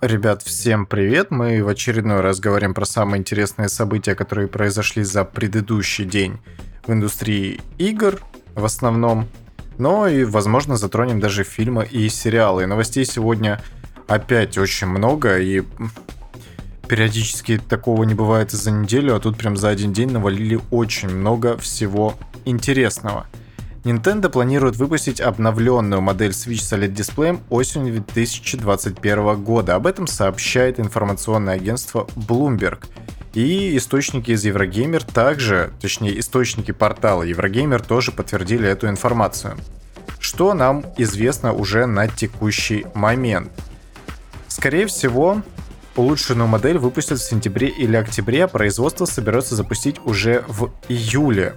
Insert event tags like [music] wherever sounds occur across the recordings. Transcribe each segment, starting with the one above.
Ребят, всем привет! Мы в очередной раз говорим про самые интересные события, которые произошли за предыдущий день в индустрии игр в основном. Но и, возможно, затронем даже фильмы и сериалы. Новостей сегодня опять очень много, и периодически такого не бывает за неделю, а тут прям за один день навалили очень много всего интересного – Nintendo планирует выпустить обновленную модель Switch с OLED-дисплеем осенью 2021 года. Об этом сообщает информационное агентство Bloomberg. И источники из Еврогеймер также, точнее источники портала Еврогеймер тоже подтвердили эту информацию. Что нам известно уже на текущий момент? Скорее всего, улучшенную модель выпустят в сентябре или октябре, а производство соберется запустить уже в июле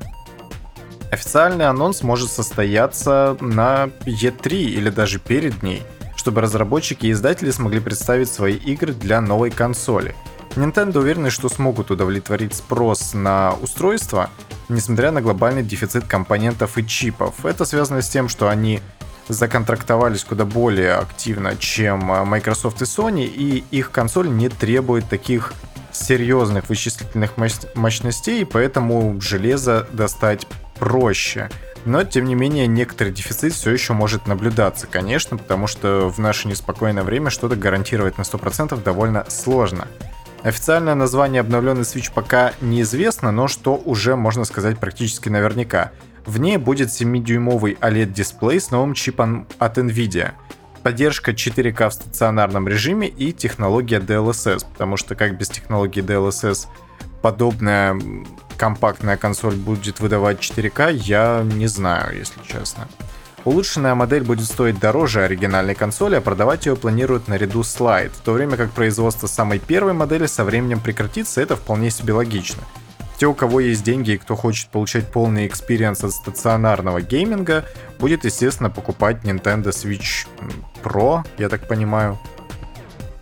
Официальный анонс может состояться на E3 или даже перед ней, чтобы разработчики и издатели смогли представить свои игры для новой консоли. Nintendo уверены, что смогут удовлетворить спрос на устройство, несмотря на глобальный дефицит компонентов и чипов. Это связано с тем, что они законтрактовались куда более активно, чем Microsoft и Sony, и их консоль не требует таких серьезных вычислительных мощностей, поэтому железо достать проще. Но, тем не менее, некоторый дефицит все еще может наблюдаться, конечно, потому что в наше неспокойное время что-то гарантировать на 100% довольно сложно. Официальное название обновленный Switch пока неизвестно, но что уже можно сказать практически наверняка. В ней будет 7-дюймовый OLED-дисплей с новым чипом от NVIDIA. Поддержка 4К в стационарном режиме и технология DLSS, потому что как без технологии DLSS подобная компактная консоль будет выдавать 4К, я не знаю, если честно. Улучшенная модель будет стоить дороже оригинальной консоли, а продавать ее планируют наряду с Lite, в то время как производство самой первой модели со временем прекратится, это вполне себе логично. Те, у кого есть деньги и кто хочет получать полный experience от стационарного гейминга, будет, естественно, покупать Nintendo Switch Pro, я так понимаю,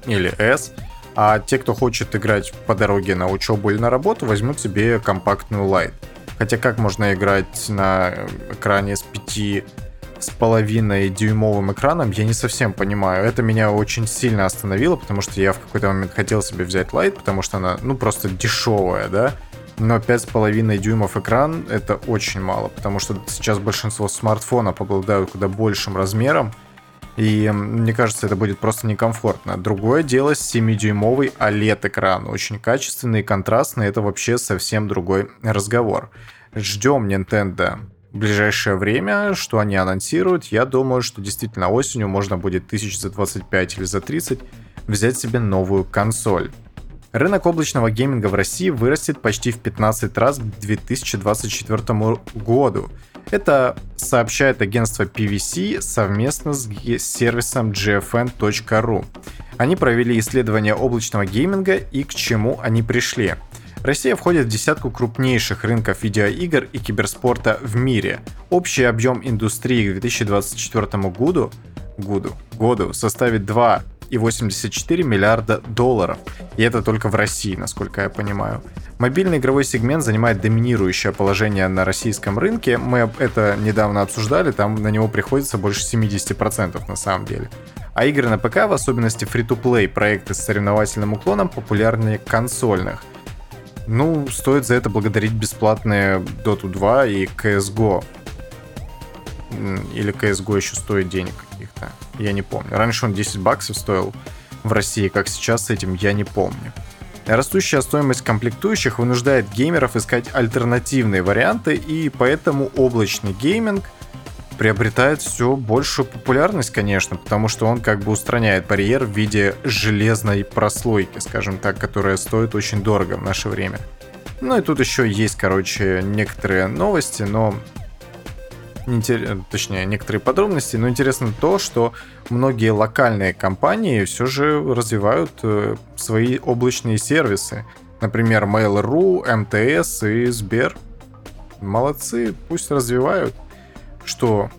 или S, а те, кто хочет играть по дороге на учебу или на работу, возьмут себе компактную Lite. Хотя как можно играть на экране с 5 с половиной дюймовым экраном, я не совсем понимаю. Это меня очень сильно остановило, потому что я в какой-то момент хотел себе взять Lite, потому что она, ну, просто дешевая, да. Но 5,5 дюймов экран это очень мало, потому что сейчас большинство смартфонов обладают куда большим размером, и мне кажется, это будет просто некомфортно. Другое дело 7-дюймовый OLED-экран. Очень качественный и контрастный. Это вообще совсем другой разговор. Ждем Nintendo в ближайшее время, что они анонсируют. Я думаю, что действительно осенью можно будет тысяч за 25 или за 30 взять себе новую консоль. Рынок облачного гейминга в России вырастет почти в 15 раз к 2024 году. Это сообщает агентство PVC совместно с сервисом gfn.ru. Они провели исследование облачного гейминга и к чему они пришли. Россия входит в десятку крупнейших рынков видеоигр и киберспорта в мире. Общий объем индустрии к 2024 году, году, году составит 2 и 84 миллиарда долларов. И это только в России, насколько я понимаю. Мобильный игровой сегмент занимает доминирующее положение на российском рынке. Мы это недавно обсуждали, там на него приходится больше 70% на самом деле. А игры на ПК, в особенности free-to-play проекты с соревновательным уклоном, популярнее консольных. Ну, стоит за это благодарить бесплатные Dota 2 и CSGO. Или CSGO еще стоит денег каких-то. Я не помню. Раньше он 10 баксов стоил в России, как сейчас с этим, я не помню. Растущая стоимость комплектующих вынуждает геймеров искать альтернативные варианты, и поэтому облачный гейминг приобретает все большую популярность, конечно, потому что он как бы устраняет барьер в виде железной прослойки, скажем так, которая стоит очень дорого в наше время. Ну и тут еще есть, короче, некоторые новости, но точнее, некоторые подробности, но интересно то, что многие локальные компании все же развивают э, свои облачные сервисы. Например, Mail.ru, МТС и Сбер. Молодцы, пусть развивают. Что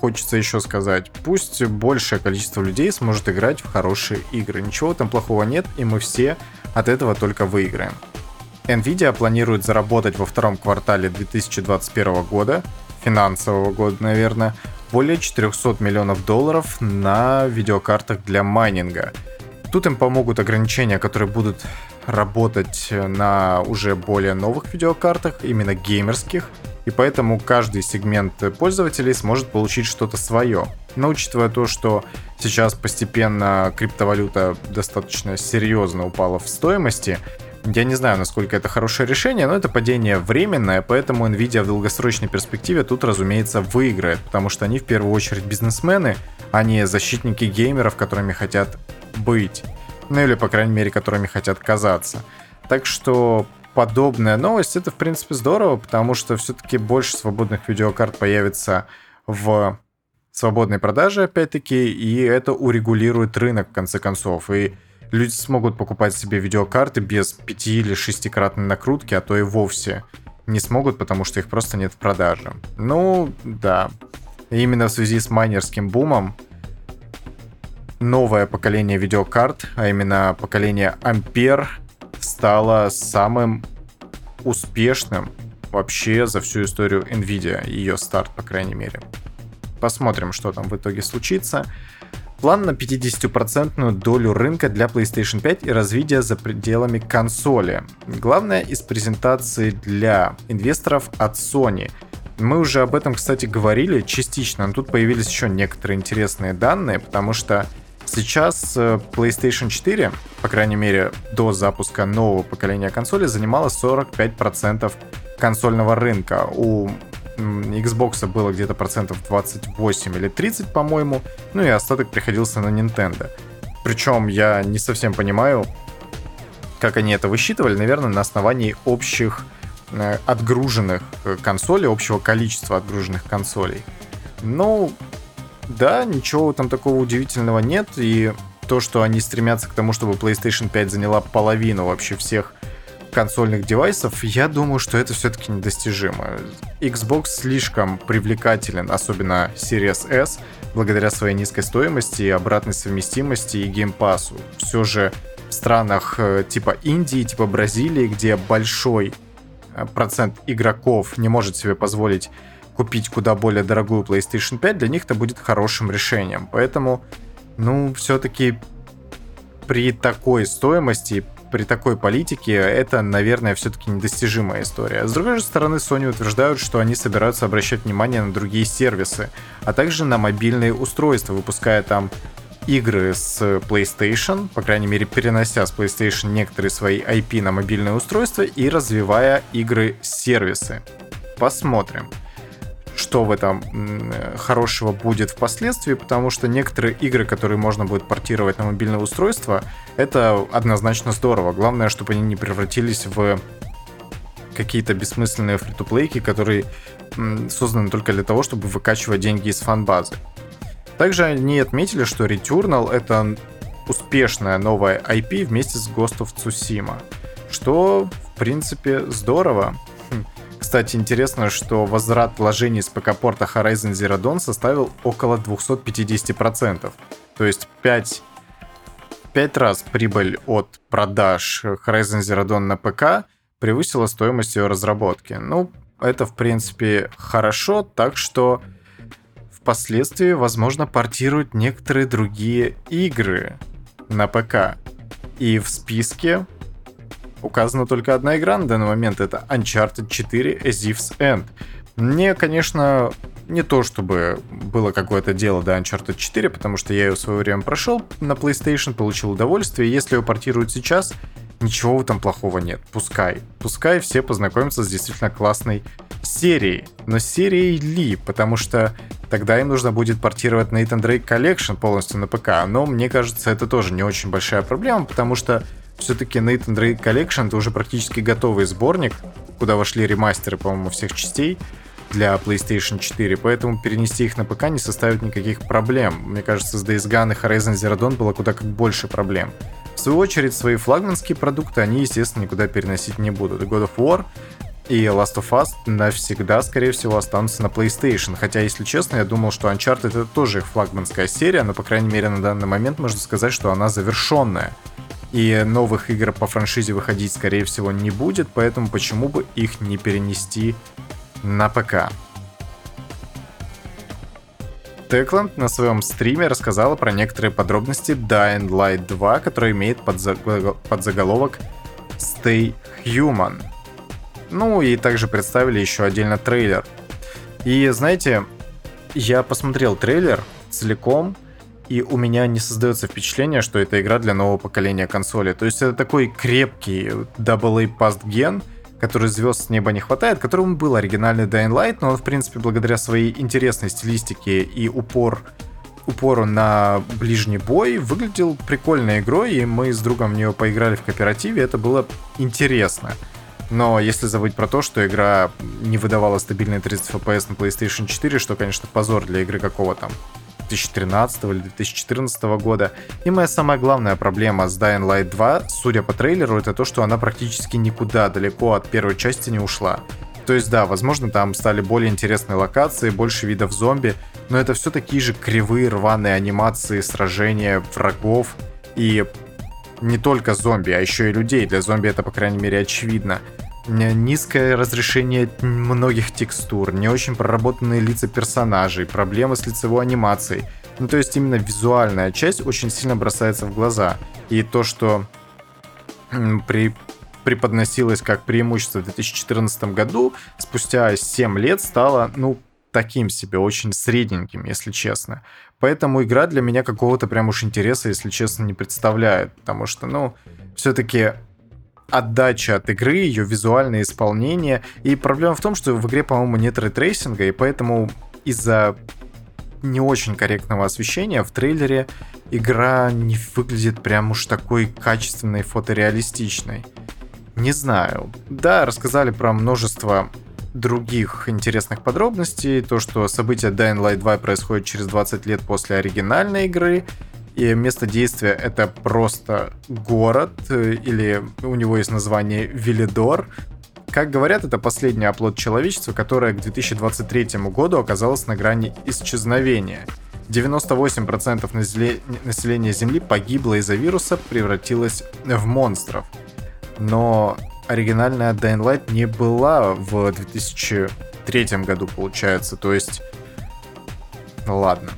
хочется еще сказать? Пусть большее количество людей сможет играть в хорошие игры. Ничего там плохого нет, и мы все от этого только выиграем. Nvidia планирует заработать во втором квартале 2021 года финансового года, наверное, более 400 миллионов долларов на видеокартах для майнинга. Тут им помогут ограничения, которые будут работать на уже более новых видеокартах, именно геймерских, и поэтому каждый сегмент пользователей сможет получить что-то свое. Но учитывая то, что сейчас постепенно криптовалюта достаточно серьезно упала в стоимости, я не знаю, насколько это хорошее решение, но это падение временное, поэтому Nvidia в долгосрочной перспективе тут, разумеется, выиграет, потому что они в первую очередь бизнесмены, а не защитники геймеров, которыми хотят быть. Ну или, по крайней мере, которыми хотят казаться. Так что подобная новость, это, в принципе, здорово, потому что все-таки больше свободных видеокарт появится в свободной продаже, опять-таки, и это урегулирует рынок, в конце концов. И люди смогут покупать себе видеокарты без 5 или 6-кратной накрутки, а то и вовсе не смогут, потому что их просто нет в продаже. Ну, да. именно в связи с майнерским бумом новое поколение видеокарт, а именно поколение Ampere, стало самым успешным вообще за всю историю Nvidia, ее старт, по крайней мере. Посмотрим, что там в итоге случится. План на 50% долю рынка для PlayStation 5 и развитие за пределами консоли. Главное из презентации для инвесторов от Sony. Мы уже об этом, кстати, говорили частично, но тут появились еще некоторые интересные данные, потому что сейчас э, PlayStation 4, по крайней мере, до запуска нового поколения консоли, занимала 45% консольного рынка. У Xbox было где-то процентов 28 или 30, по-моему, ну и остаток приходился на Nintendo. Причем я не совсем понимаю, как они это высчитывали, наверное, на основании общих э, отгруженных э, консолей, общего количества отгруженных консолей. Ну, да, ничего там такого удивительного нет, и то, что они стремятся к тому, чтобы PlayStation 5 заняла половину вообще всех консольных девайсов, я думаю, что это все-таки недостижимо. Xbox слишком привлекателен, особенно Series S, благодаря своей низкой стоимости, обратной совместимости и геймпасу. Все же в странах э, типа Индии, типа Бразилии, где большой э, процент игроков не может себе позволить купить куда более дорогую PlayStation 5, для них это будет хорошим решением. Поэтому, ну, все-таки при такой стоимости, при такой политике это, наверное, все-таки недостижимая история. С другой же стороны, Sony утверждают, что они собираются обращать внимание на другие сервисы, а также на мобильные устройства, выпуская там игры с PlayStation, по крайней мере, перенося с PlayStation некоторые свои IP на мобильное устройство и развивая игры-сервисы. Посмотрим что в этом хорошего будет впоследствии, потому что некоторые игры, которые можно будет портировать на мобильное устройство, это однозначно здорово. Главное, чтобы они не превратились в какие-то бессмысленные фри которые созданы только для того, чтобы выкачивать деньги из фан-базы. Также они отметили, что Returnal — это успешная новая IP вместе с Ghost of Tsushima, что, в принципе, здорово. Кстати, интересно, что возврат вложений с ПК-порта Horizon Zero Dawn составил около 250%. То есть 5, 5 раз прибыль от продаж Horizon Zero Dawn на ПК превысила стоимость ее разработки. Ну, это, в принципе, хорошо, так что впоследствии, возможно, портируют некоторые другие игры на ПК. И в списке указана только одна игра на данный момент, это Uncharted 4 A Thief's End. Мне, конечно, не то чтобы было какое-то дело до Uncharted 4, потому что я ее в свое время прошел на PlayStation, получил удовольствие. Если ее портируют сейчас, ничего в этом плохого нет. Пускай. Пускай все познакомятся с действительно классной серией. Но серией ли? Потому что тогда им нужно будет портировать Nathan Drake Collection полностью на ПК. Но мне кажется, это тоже не очень большая проблема, потому что все-таки Nathan Drake Collection это уже практически готовый сборник, куда вошли ремастеры, по-моему, всех частей для PlayStation 4, поэтому перенести их на ПК не составит никаких проблем. Мне кажется, с Days Gone и Horizon Zero Dawn было куда как больше проблем. В свою очередь, свои флагманские продукты они, естественно, никуда переносить не будут. God of War и Last of Us навсегда, скорее всего, останутся на PlayStation. Хотя, если честно, я думал, что Uncharted это тоже их флагманская серия, но, по крайней мере, на данный момент можно сказать, что она завершенная и новых игр по франшизе выходить, скорее всего, не будет, поэтому почему бы их не перенести на ПК. Techland на своем стриме рассказала про некоторые подробности Dying Light 2, который имеет подзаголовок Stay Human. Ну и также представили еще отдельно трейлер. И знаете, я посмотрел трейлер целиком, и у меня не создается впечатление, что это игра для нового поколения консоли. То есть это такой крепкий AA Past Gen, который звезд с неба не хватает, которому был оригинальный Dying Light, но он, в принципе, благодаря своей интересной стилистике и упор упору на ближний бой выглядел прикольной игрой, и мы с другом в нее поиграли в кооперативе, это было интересно. Но если забыть про то, что игра не выдавала стабильные 30 FPS на PlayStation 4, что, конечно, позор для игры какого там 2013 или 2014 года. И моя самая главная проблема с Dying Light 2, судя по трейлеру, это то, что она практически никуда далеко от первой части не ушла. То есть, да, возможно, там стали более интересные локации, больше видов зомби, но это все такие же кривые рваные анимации, сражения врагов и не только зомби, а еще и людей. Для зомби это, по крайней мере, очевидно. Низкое разрешение многих текстур, не очень проработанные лица персонажей, проблемы с лицевой анимацией. Ну, то есть именно визуальная часть очень сильно бросается в глаза. И то, что при преподносилось как преимущество в 2014 году, спустя 7 лет стало, ну, таким себе, очень средненьким, если честно. Поэтому игра для меня какого-то прям уж интереса, если честно, не представляет. Потому что, ну, все-таки отдача от игры, ее визуальное исполнение. И проблема в том, что в игре, по-моему, нет рейтрейсинга, и поэтому из-за не очень корректного освещения в трейлере игра не выглядит прям уж такой качественной, фотореалистичной. Не знаю. Да, рассказали про множество других интересных подробностей. То, что события Dying Light 2 происходят через 20 лет после оригинальной игры. И место действия это просто город, э, или у него есть название Виллидор. Как говорят, это последний оплот человечества, которое к 2023 году оказалось на грани исчезновения. 98% населения Земли погибло из-за вируса, превратилось в монстров. Но оригинальная Dying Light не была в 2003 году, получается. То есть... Ладно.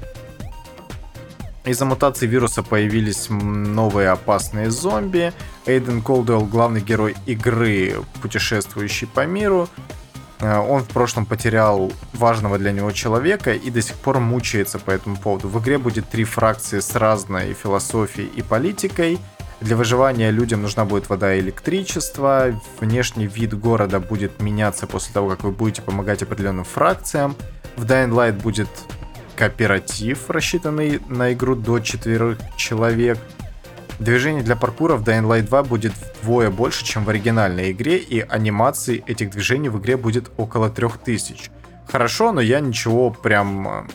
Из-за мутации вируса появились новые опасные зомби. Эйден Колдуэлл, главный герой игры, путешествующий по миру. Э, он в прошлом потерял важного для него человека и до сих пор мучается по этому поводу. В игре будет три фракции с разной философией и политикой. Для выживания людям нужна будет вода и электричество. Внешний вид города будет меняться после того, как вы будете помогать определенным фракциям. В Dying Light будет кооператив, рассчитанный на игру до четверых человек. Движений для паркура в Dying Light 2 будет вдвое больше, чем в оригинальной игре, и анимаций этих движений в игре будет около 3000. Хорошо, но я ничего прям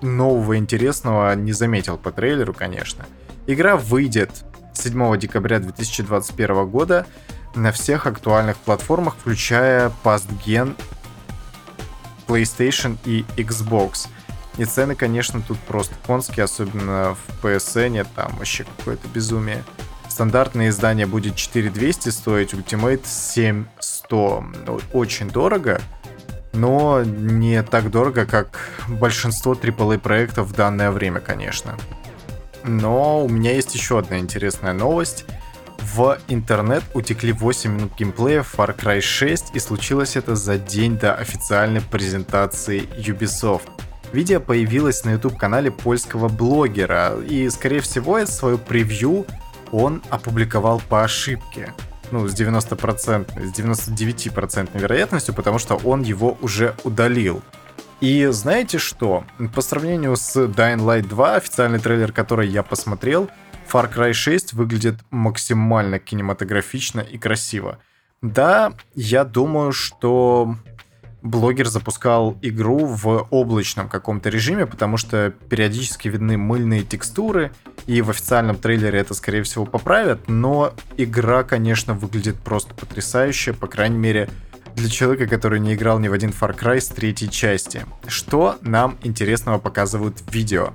нового интересного не заметил по трейлеру, конечно. Игра выйдет 7 декабря 2021 года на всех актуальных платформах, включая Past Gen, PlayStation и Xbox. И цены, конечно, тут просто конские, особенно в PSN, там вообще какое-то безумие. Стандартное издание будет 4200 стоить, Ultimate 7100. Ну, очень дорого, но не так дорого, как большинство AAA проектов в данное время, конечно. Но у меня есть еще одна интересная новость. В интернет утекли 8 минут геймплея Far Cry 6, и случилось это за день до официальной презентации Ubisoft. Видео появилось на YouTube-канале польского блогера, и, скорее всего, это свое превью он опубликовал по ошибке. Ну, с 90%, с 99% вероятностью, потому что он его уже удалил. И знаете что? По сравнению с Dying Light 2, официальный трейлер, который я посмотрел, Far Cry 6 выглядит максимально кинематографично и красиво. Да, я думаю, что блогер запускал игру в облачном каком-то режиме, потому что периодически видны мыльные текстуры, и в официальном трейлере это, скорее всего, поправят, но игра, конечно, выглядит просто потрясающе, по крайней мере, для человека, который не играл ни в один Far Cry с третьей части. Что нам интересного показывают в видео?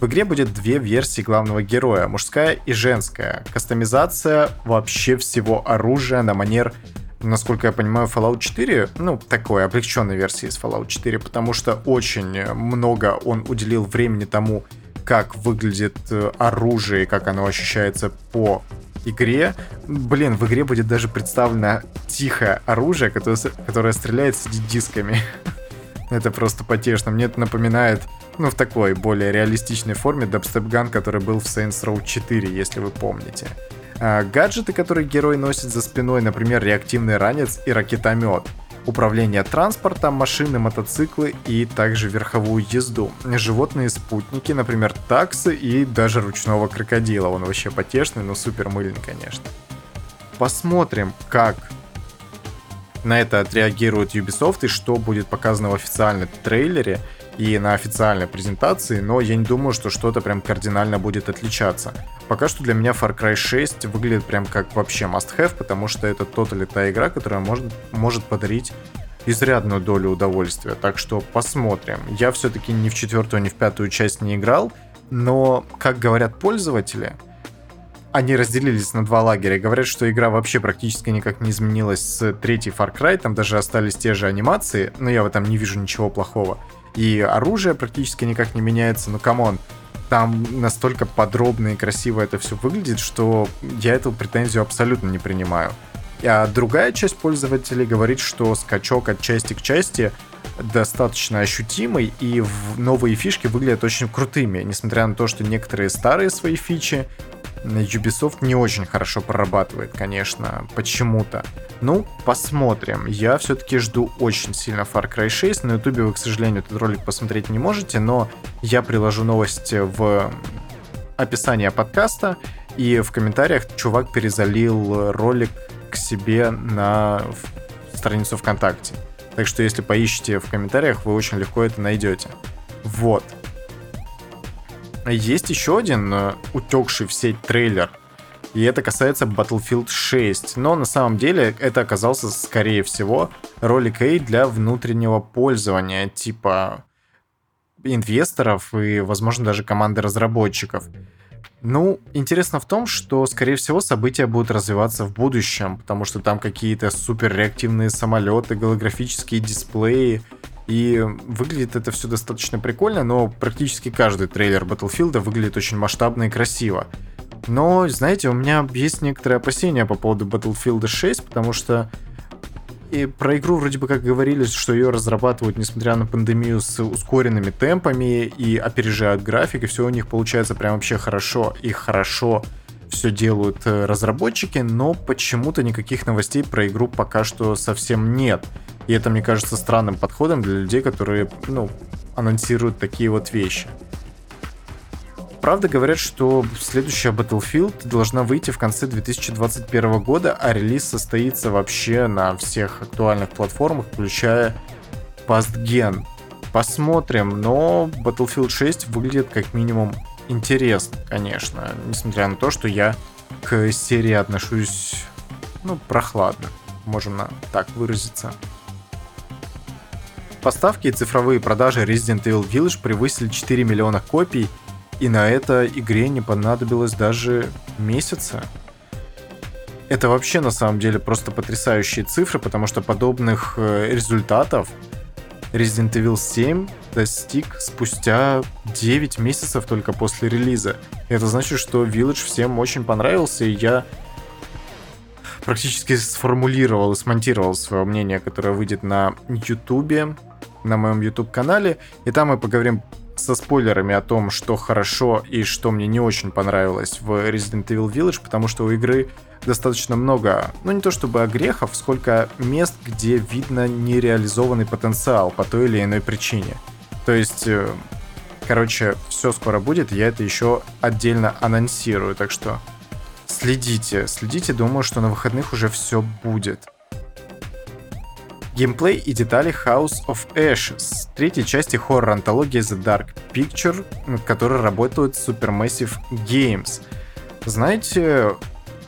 В игре будет две версии главного героя, мужская и женская. Кастомизация вообще всего оружия на манер насколько я понимаю, Fallout 4, ну, такой облегченной версии из Fallout 4, потому что очень много он уделил времени тому, как выглядит э, оружие, как оно ощущается по игре. Блин, в игре будет даже представлено тихое оружие, которое, которое стреляет с дисками. [laughs] это просто потешно. Мне это напоминает, ну, в такой более реалистичной форме дабстеп-ган, который был в Saints Row 4, если вы помните. А, гаджеты, которые герой носит за спиной, например, реактивный ранец и ракетомет. Управление транспортом, машины, мотоциклы и также верховую езду. Животные спутники, например, таксы и даже ручного крокодила. Он вообще потешный, но супер мыльный, конечно. Посмотрим, как на это отреагирует Ubisoft и что будет показано в официальном трейлере и на официальной презентации, но я не думаю, что что-то прям кардинально будет отличаться. Пока что для меня Far Cry 6 выглядит прям как вообще must-have, потому что это totally та игра, которая может, может подарить изрядную долю удовольствия. Так что посмотрим. Я все-таки ни в четвертую, ни в пятую часть не играл, но, как говорят пользователи, они разделились на два лагеря. Говорят, что игра вообще практически никак не изменилась с третьей Far Cry, там даже остались те же анимации, но я в этом не вижу ничего плохого и оружие практически никак не меняется, ну come on, там настолько подробно и красиво это все выглядит, что я эту претензию абсолютно не принимаю. А другая часть пользователей говорит, что скачок от части к части достаточно ощутимый, и новые фишки выглядят очень крутыми, несмотря на то, что некоторые старые свои фичи Ubisoft не очень хорошо прорабатывает, конечно, почему-то. Ну, посмотрим. Я все-таки жду очень сильно Far Cry 6. На ютубе вы, к сожалению, этот ролик посмотреть не можете, но я приложу новости в описание подкаста, и в комментариях чувак перезалил ролик к себе на страницу ВКонтакте. Так что если поищите в комментариях, вы очень легко это найдете. Вот. Есть еще один э, утекший в сеть трейлер, и это касается Battlefield 6. Но на самом деле это оказался, скорее всего, ролик A для внутреннего пользования, типа инвесторов и, возможно, даже команды разработчиков. Ну, интересно в том, что, скорее всего, события будут развиваться в будущем, потому что там какие-то супер реактивные самолеты, голографические дисплеи, и выглядит это все достаточно прикольно, но практически каждый трейлер Battlefield выглядит очень масштабно и красиво. Но, знаете, у меня есть некоторые опасения по поводу Battlefield 6, потому что и про игру вроде бы как говорили, что ее разрабатывают, несмотря на пандемию, с ускоренными темпами и опережают график, и все у них получается прям вообще хорошо. И хорошо все делают э, разработчики, но почему-то никаких новостей про игру пока что совсем нет. И это, мне кажется, странным подходом для людей, которые, ну, анонсируют такие вот вещи. Правда говорят, что следующая Battlefield должна выйти в конце 2021 года, а релиз состоится вообще на всех актуальных платформах, включая PastGen. Посмотрим, но Battlefield 6 выглядит как минимум интересно, конечно, несмотря на то, что я к серии отношусь, ну, прохладно, можно так выразиться. Поставки и цифровые продажи Resident Evil Village превысили 4 миллиона копий, и на это игре не понадобилось даже месяца. Это вообще на самом деле просто потрясающие цифры, потому что подобных э, результатов Resident Evil 7 достиг спустя 9 месяцев только после релиза. Это значит, что Village всем очень понравился, и я практически сформулировал и смонтировал свое мнение, которое выйдет на YouTube на моем YouTube-канале, и там мы поговорим со спойлерами о том, что хорошо и что мне не очень понравилось в Resident Evil Village, потому что у игры достаточно много, ну не то чтобы огрехов, сколько мест, где видно нереализованный потенциал по той или иной причине. То есть, э, короче, все скоро будет, я это еще отдельно анонсирую, так что следите, следите, думаю, что на выходных уже все будет. Геймплей и детали House of Ashes, третьей части хоррор-антологии The Dark Picture, над которой работают Supermassive Games. Знаете,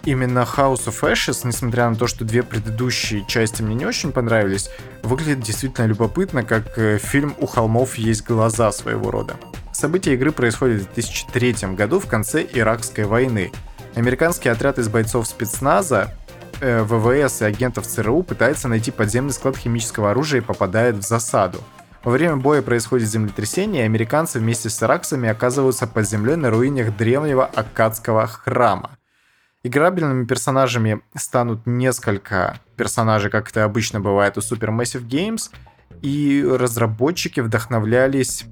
именно House of Ashes, несмотря на то, что две предыдущие части мне не очень понравились, выглядит действительно любопытно, как э, фильм «У холмов есть глаза» своего рода. События игры происходят в 2003 году в конце Иракской войны. Американский отряд из бойцов спецназа ВВС и агентов ЦРУ пытается найти подземный склад химического оружия и попадает в засаду. Во время боя происходит землетрясение, и американцы вместе с иракцами оказываются под землей на руинах древнего аккадского храма. Играбельными персонажами станут несколько персонажей, как это обычно бывает у Supermassive Games, и разработчики вдохновлялись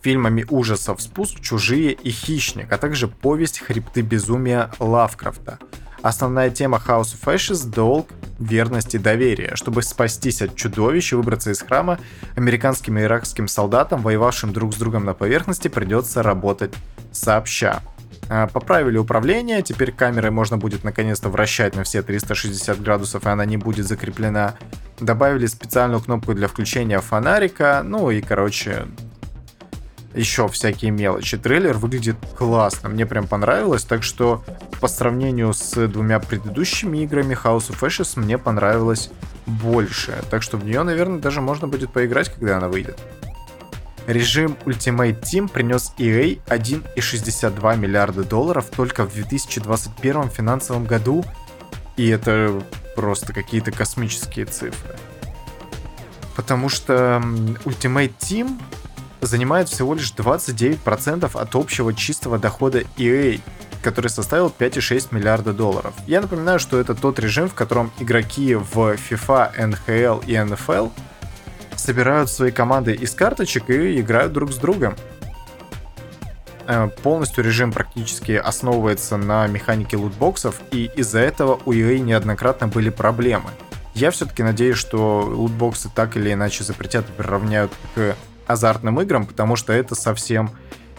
фильмами ужасов «Спуск», «Чужие» и «Хищник», а также повесть «Хребты безумия» Лавкрафта. Основная тема House of Ashes — долг, верность и доверие. Чтобы спастись от чудовищ и выбраться из храма, американским и иракским солдатам, воевавшим друг с другом на поверхности, придется работать сообща. А, поправили управление, теперь камерой можно будет наконец-то вращать на все 360 градусов, и она не будет закреплена. Добавили специальную кнопку для включения фонарика, ну и, короче, еще всякие мелочи. Трейлер выглядит классно, мне прям понравилось, так что по сравнению с двумя предыдущими играми House of Ashes мне понравилось больше. Так что в нее, наверное, даже можно будет поиграть, когда она выйдет. Режим Ultimate Team принес EA 1,62 миллиарда долларов только в 2021 финансовом году, и это просто какие-то космические цифры. Потому что Ultimate Team занимает всего лишь 29% от общего чистого дохода EA, который составил 5,6 миллиарда долларов. Я напоминаю, что это тот режим, в котором игроки в FIFA, NHL и NFL собирают свои команды из карточек и играют друг с другом. Э, полностью режим практически основывается на механике лутбоксов, и из-за этого у EA неоднократно были проблемы. Я все-таки надеюсь, что лутбоксы так или иначе запретят и приравняют к азартным играм, потому что это совсем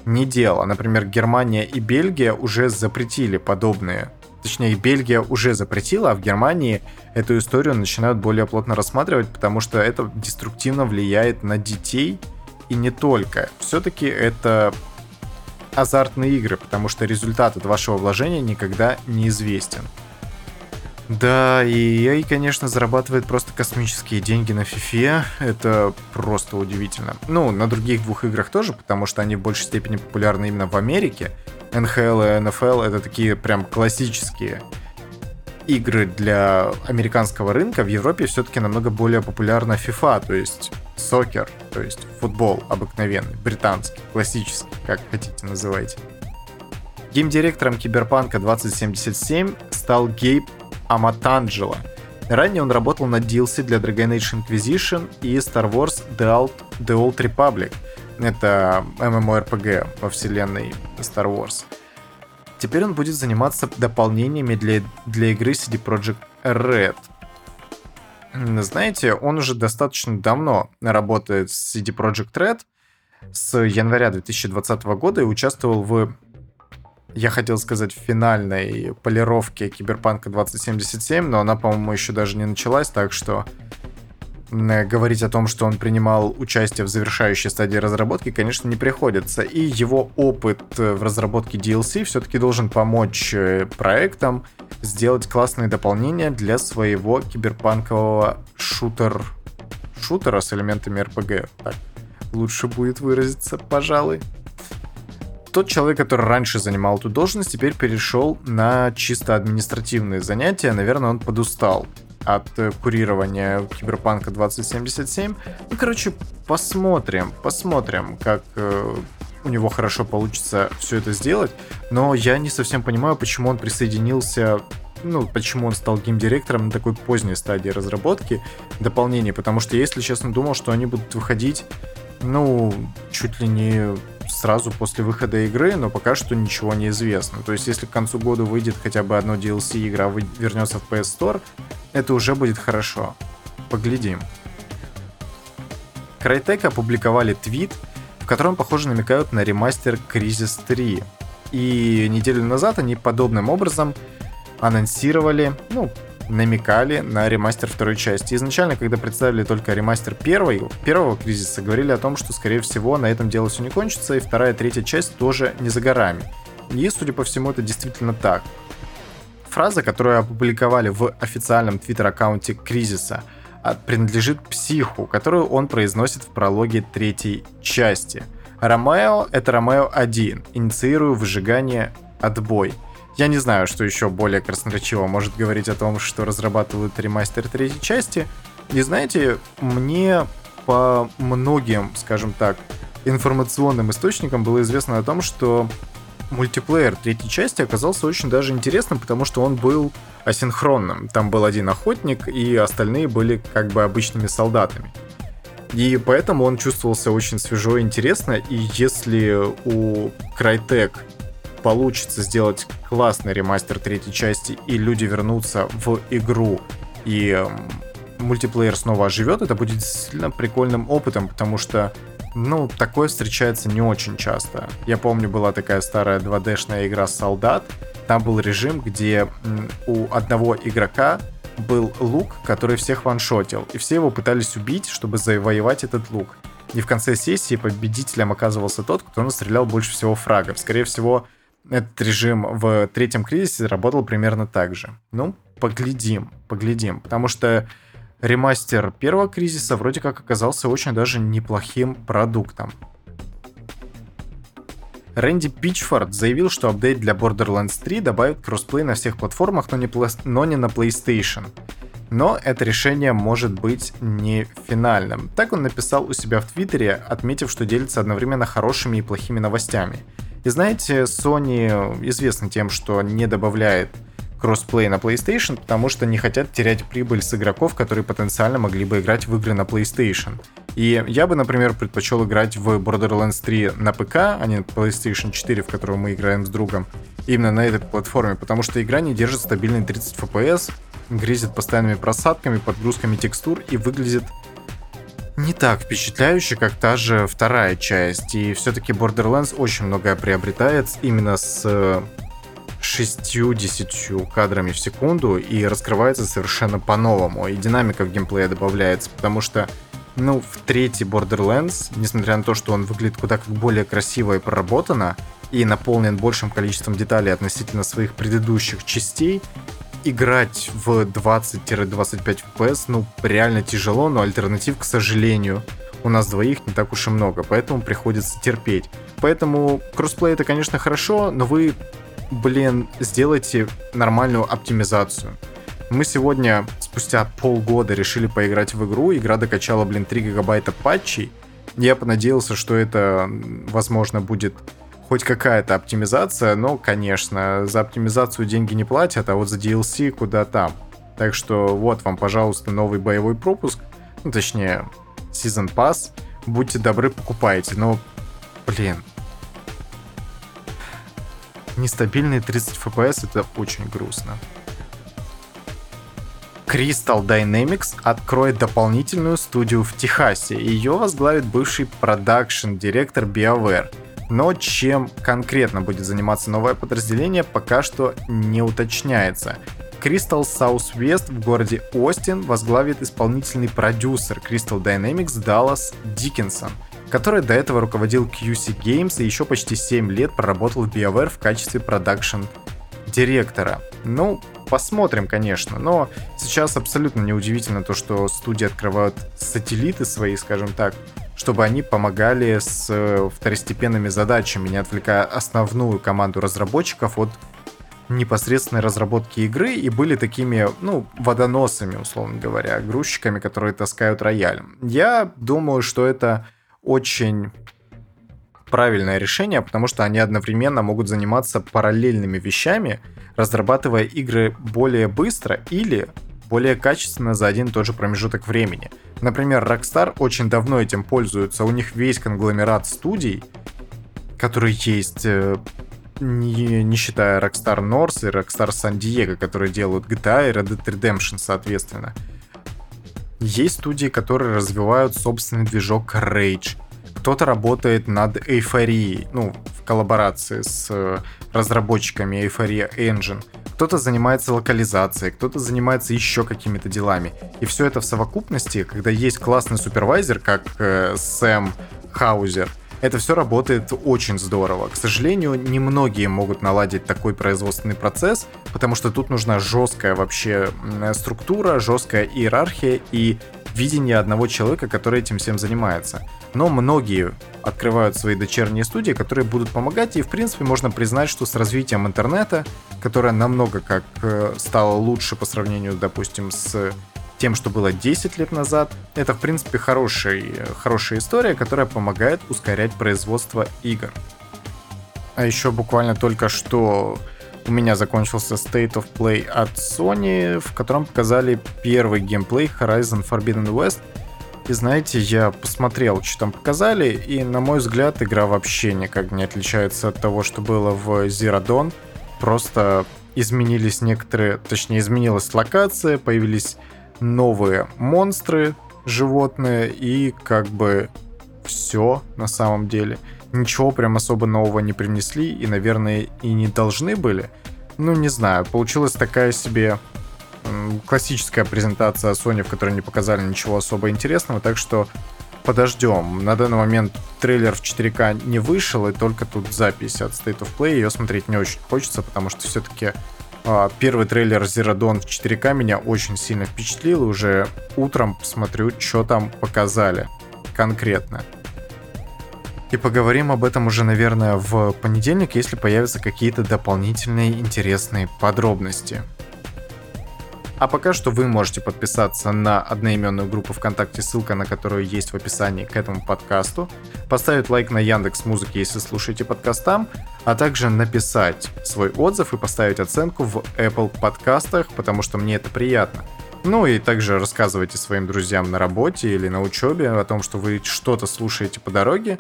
не дело. Например, Германия и Бельгия уже запретили подобные. Точнее, Бельгия уже запретила, а в Германии эту историю начинают более плотно рассматривать, потому что это деструктивно влияет на детей и не только. Все-таки это азартные игры, потому что результат от вашего вложения никогда не известен. Да, и EA, конечно, зарабатывает просто космические деньги на FIFA. Это просто удивительно. Ну, на других двух играх тоже, потому что они в большей степени популярны именно в Америке. NHL и NFL — это такие прям классические игры для американского рынка. В Европе все-таки намного более популярна FIFA, то есть сокер, то есть футбол обыкновенный, британский, классический, как хотите называйте. Геймдиректором Киберпанка 2077 стал Гейб Аматанджело. Ранее он работал над DLC для Dragon Age Inquisition и Star Wars The Old, The Old Republic. Это MMORPG во вселенной Star Wars. Теперь он будет заниматься дополнениями для, для игры CD Projekt Red. Знаете, он уже достаточно давно работает с CD Projekt Red, с января 2020 года и участвовал в я хотел сказать, финальной полировке Киберпанка 2077, но она, по-моему, еще даже не началась, так что говорить о том, что он принимал участие в завершающей стадии разработки, конечно, не приходится. И его опыт в разработке DLC все-таки должен помочь э, проектам сделать классные дополнения для своего киберпанкового шутер... шутера с элементами RPG. Так, лучше будет выразиться, пожалуй тот человек, который раньше занимал эту должность, теперь перешел на чисто административные занятия. Наверное, он подустал от э, курирования Киберпанка 2077. Ну, короче, посмотрим, посмотрим, как э, у него хорошо получится все это сделать. Но я не совсем понимаю, почему он присоединился ну, почему он стал геймдиректором на такой поздней стадии разработки дополнений, потому что, если честно, думал, что они будут выходить, ну, чуть ли не сразу после выхода игры, но пока что ничего не известно. То есть, если к концу года выйдет хотя бы одно DLC, игра вернется в PS Store, это уже будет хорошо. Поглядим. Crytek опубликовали твит, в котором, похоже, намекают на ремастер Crisis 3. И неделю назад они подобным образом анонсировали, ну, намекали на ремастер второй части. Изначально, когда представили только ремастер первой, первого кризиса, говорили о том, что, скорее всего, на этом дело все не кончится, и вторая, третья часть тоже не за горами. И, судя по всему, это действительно так. Фраза, которую опубликовали в официальном твиттер-аккаунте Кризиса, а, принадлежит психу, которую он произносит в прологе третьей части. Ромео — это Ромео 1, инициирую выжигание отбой. Я не знаю, что еще более красноречиво может говорить о том, что разрабатывают ремастер третьей части. И знаете, мне по многим, скажем так, информационным источникам было известно о том, что мультиплеер третьей части оказался очень даже интересным, потому что он был асинхронным. Там был один охотник, и остальные были как бы обычными солдатами. И поэтому он чувствовался очень свежо и интересно, и если у Crytek получится сделать классный ремастер третьей части, и люди вернутся в игру, и мультиплеер снова оживет, это будет действительно прикольным опытом, потому что ну, такое встречается не очень часто. Я помню, была такая старая 2D-шная игра «Солдат». Там был режим, где у одного игрока был лук, который всех ваншотил, и все его пытались убить, чтобы завоевать этот лук. И в конце сессии победителем оказывался тот, кто настрелял больше всего фрагов. Скорее всего, этот режим в третьем кризисе работал примерно так же. Ну, поглядим, поглядим. Потому что ремастер первого кризиса вроде как оказался очень даже неплохим продуктом. Рэнди Пичфорд заявил, что апдейт для Borderlands 3 добавит кроссплей на всех платформах, но не, пла- но не на PlayStation. Но это решение может быть не финальным. Так он написал у себя в Твиттере, отметив, что делится одновременно хорошими и плохими новостями. И знаете, Sony известна тем, что не добавляет кроссплей на PlayStation, потому что не хотят терять прибыль с игроков, которые потенциально могли бы играть в игры на PlayStation. И я бы, например, предпочел играть в Borderlands 3 на ПК, а не на PlayStation 4, в которую мы играем с другом, именно на этой платформе, потому что игра не держит стабильный 30 FPS, грезит постоянными просадками, подгрузками текстур и выглядит не так впечатляюще, как та же вторая часть. И все-таки Borderlands очень многое приобретает именно с 60 кадрами в секунду и раскрывается совершенно по-новому. И динамика в геймплее добавляется, потому что ну, в третий Borderlands, несмотря на то, что он выглядит куда как более красиво и проработано, и наполнен большим количеством деталей относительно своих предыдущих частей, играть в 20-25 FPS, ну, реально тяжело, но альтернатив, к сожалению, у нас двоих не так уж и много, поэтому приходится терпеть. Поэтому кроссплей это, конечно, хорошо, но вы блин, сделайте нормальную оптимизацию. Мы сегодня, спустя полгода, решили поиграть в игру. Игра докачала, блин, 3 гигабайта патчей. Я понадеялся, что это, возможно, будет хоть какая-то оптимизация, но, конечно, за оптимизацию деньги не платят, а вот за DLC куда там. Так что вот вам, пожалуйста, новый боевой пропуск, ну, точнее, Season Pass. Будьте добры, покупайте. Но, блин, нестабильные 30 FPS это очень грустно. Crystal Dynamics откроет дополнительную студию в Техасе. Ее возглавит бывший продакшн-директор BioWare. Но чем конкретно будет заниматься новое подразделение, пока что не уточняется. Crystal Southwest в городе Остин возглавит исполнительный продюсер Crystal Dynamics Даллас Диккенсон – который до этого руководил QC Games и еще почти 7 лет проработал в BioWare в качестве продакшн-директора. Ну, посмотрим, конечно, но сейчас абсолютно неудивительно то, что студии открывают сателлиты свои, скажем так, чтобы они помогали с э, второстепенными задачами, не отвлекая основную команду разработчиков от непосредственной разработки игры и были такими, ну, водоносами, условно говоря, грузчиками, которые таскают рояль. Я думаю, что это очень правильное решение, потому что они одновременно могут заниматься параллельными вещами, разрабатывая игры более быстро или более качественно за один и тот же промежуток времени. Например, Rockstar очень давно этим пользуются, у них весь конгломерат студий, которые есть, э, не, не считая Rockstar North и Rockstar San Diego, которые делают GTA и Red Dead Redemption, соответственно. Есть студии, которые развивают собственный движок Rage. Кто-то работает над эйфорией, ну, в коллаборации с э, разработчиками Euphoria Engine. Кто-то занимается локализацией, кто-то занимается еще какими-то делами. И все это в совокупности, когда есть классный супервайзер, как э, Сэм Хаузер, это все работает очень здорово. К сожалению, немногие могут наладить такой производственный процесс, потому что тут нужна жесткая вообще структура, жесткая иерархия и видение одного человека, который этим всем занимается. Но многие открывают свои дочерние студии, которые будут помогать, и в принципе можно признать, что с развитием интернета, которое намного как э, стало лучше по сравнению, допустим, с тем, что было 10 лет назад, это в принципе хороший, хорошая история, которая помогает ускорять производство игр. А еще буквально только что у меня закончился State of Play от Sony, в котором показали первый геймплей Horizon Forbidden West — и знаете, я посмотрел, что там показали, и, на мой взгляд, игра вообще никак не отличается от того, что было в Zero Dawn. Просто изменились некоторые, точнее, изменилась локация, появились новые монстры, животные, и как бы все на самом деле. Ничего прям особо нового не принесли, и, наверное, и не должны были. Ну, не знаю, получилась такая себе классическая презентация Sony, в которой не показали ничего особо интересного, так что подождем. На данный момент трейлер в 4К не вышел, и только тут запись от State of Play. Ее смотреть не очень хочется, потому что все-таки а, первый трейлер Zero Dawn в 4К меня очень сильно впечатлил. И уже утром посмотрю, что там показали конкретно. И поговорим об этом уже, наверное, в понедельник, если появятся какие-то дополнительные интересные подробности. А пока что вы можете подписаться на одноименную группу ВКонтакте, ссылка на которую есть в описании к этому подкасту, поставить лайк на Яндекс Музыке, если слушаете подкаст там, а также написать свой отзыв и поставить оценку в Apple подкастах, потому что мне это приятно. Ну и также рассказывайте своим друзьям на работе или на учебе о том, что вы что-то слушаете по дороге,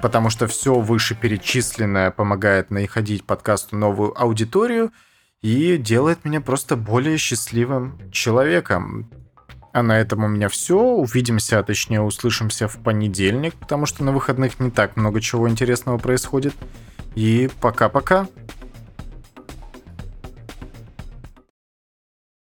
потому что все вышеперечисленное помогает находить подкасту новую аудиторию – и делает меня просто более счастливым человеком. А на этом у меня все. Увидимся, а точнее услышимся в понедельник, потому что на выходных не так много чего интересного происходит. И пока-пока.